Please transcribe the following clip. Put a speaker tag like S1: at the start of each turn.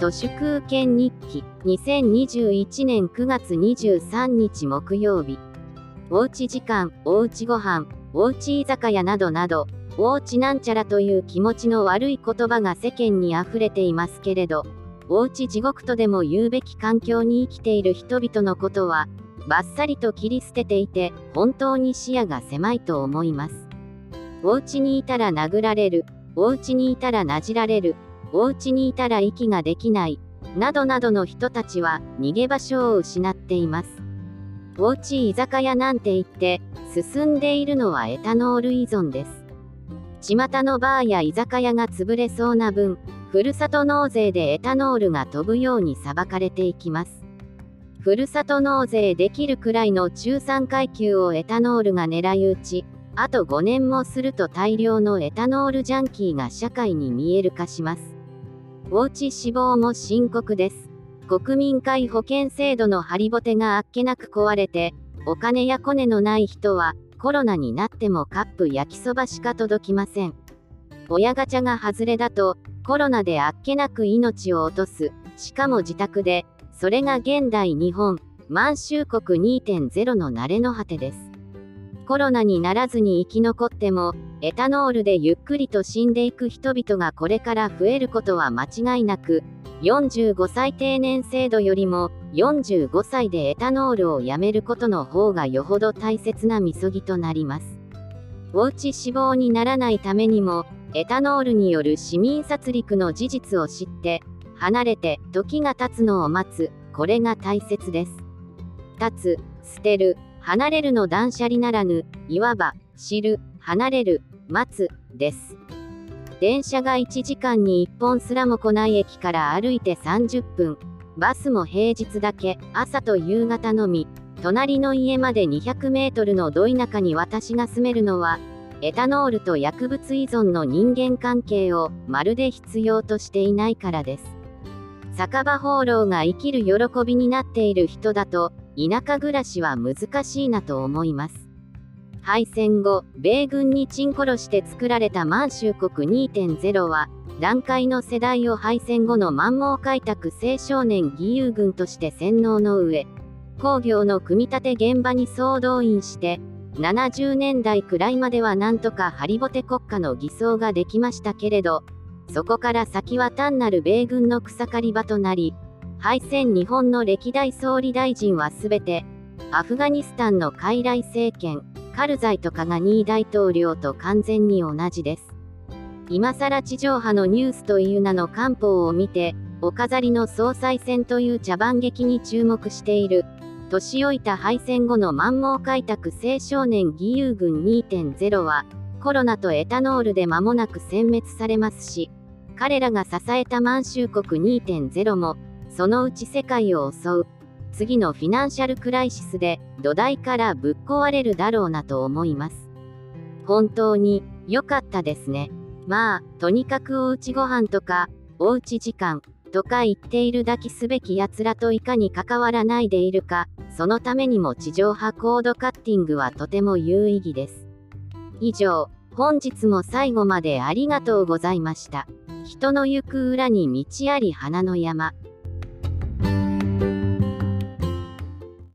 S1: 都市空権日記2021年9月23日木曜日。おうち時間おうちご飯おうち居酒屋などなどおうちなんちゃらという気持ちの悪い言葉が世間に溢れていますけれどおうち地獄とでも言うべき環境に生きている人々のことはバッサリと切り捨てていて本当に視野が狭いと思います。お家にいたら殴られるお家にいたらなじられるお家にいたら息ができない、などなどの人たちは逃げ場所を失っています。おうち居酒屋なんて言って進んでいるのはエタノール依存です。巷のバーや居酒屋が潰れそうな分、ふるさと納税でエタノールが飛ぶように裁かれていきます。ふるさと納税できるくらいの中産階級をエタノールが狙い撃ち、あと5年もすると大量のエタノールジャンキーが社会に見える化します。おうち死亡も深刻です。国民皆保険制度のハリボテがあっけなく壊れて、お金やコネのない人は、コロナになってもカップ焼きそばしか届きません。親ガチャが外れだと、コロナであっけなく命を落とす、しかも自宅で、それが現代日本、満州国2.0の慣れの果てです。コロナにならずに生き残っても、エタノールでゆっくりと死んでいく人々がこれから増えることは間違いなく、45歳定年制度よりも、45歳でエタノールをやめることの方がよほど大切なみそぎとなります。おうち死亡にならないためにも、エタノールによる市民殺戮の事実を知って、離れて時が経つのを待つ、これが大切です。立つ、捨てる、離れるの断捨離ならぬ、いわば、知る、離れる、待つ、です。電車が1時間に1本すらも来ない駅から歩いて30分。バスも平日だけ、朝と夕方のみ。隣の家まで200メートルのど田舎に私が住めるのは、エタノールと薬物依存の人間関係をまるで必要としていないからです。酒場放浪が生きる喜びになっている人だと、田舎暮らしは難しいなと思います。敗戦後、米軍にチン殺して作られた満州国2.0は、団塊の世代を敗戦後の満蒙開拓青少年義勇軍として洗脳の上、工業の組み立て現場に総動員して、70年代くらいまではなんとかハリボテ国家の偽装ができましたけれど、そこから先は単なる米軍の草刈り場となり、敗戦日本の歴代総理大臣はすべて、アフガニスタンの傀儡政権、カルザイとカガニー大統領と完全に同じです。今更地上波のニュースという名の漢方を見て、お飾りの総裁選という茶番劇に注目している。年老いた敗戦後の満蒙開拓青少年義勇軍2.0は、コロナとエタノールで間もなく殲滅されますし、彼らが支えた満州国2.0も、そのうち世界を襲う。次のフィナンシャルクライシスで土台からぶっ壊れるだろうなと思います。本当に良かったですね。まあ、とにかくおうちご飯とか、おうち時間とか言っているだけすべき奴らといかに関わらないでいるか、そのためにも地上波コードカッティングはとても有意義です。以上、本日も最後までありがとうございました。人の行く裏に道あり花の山。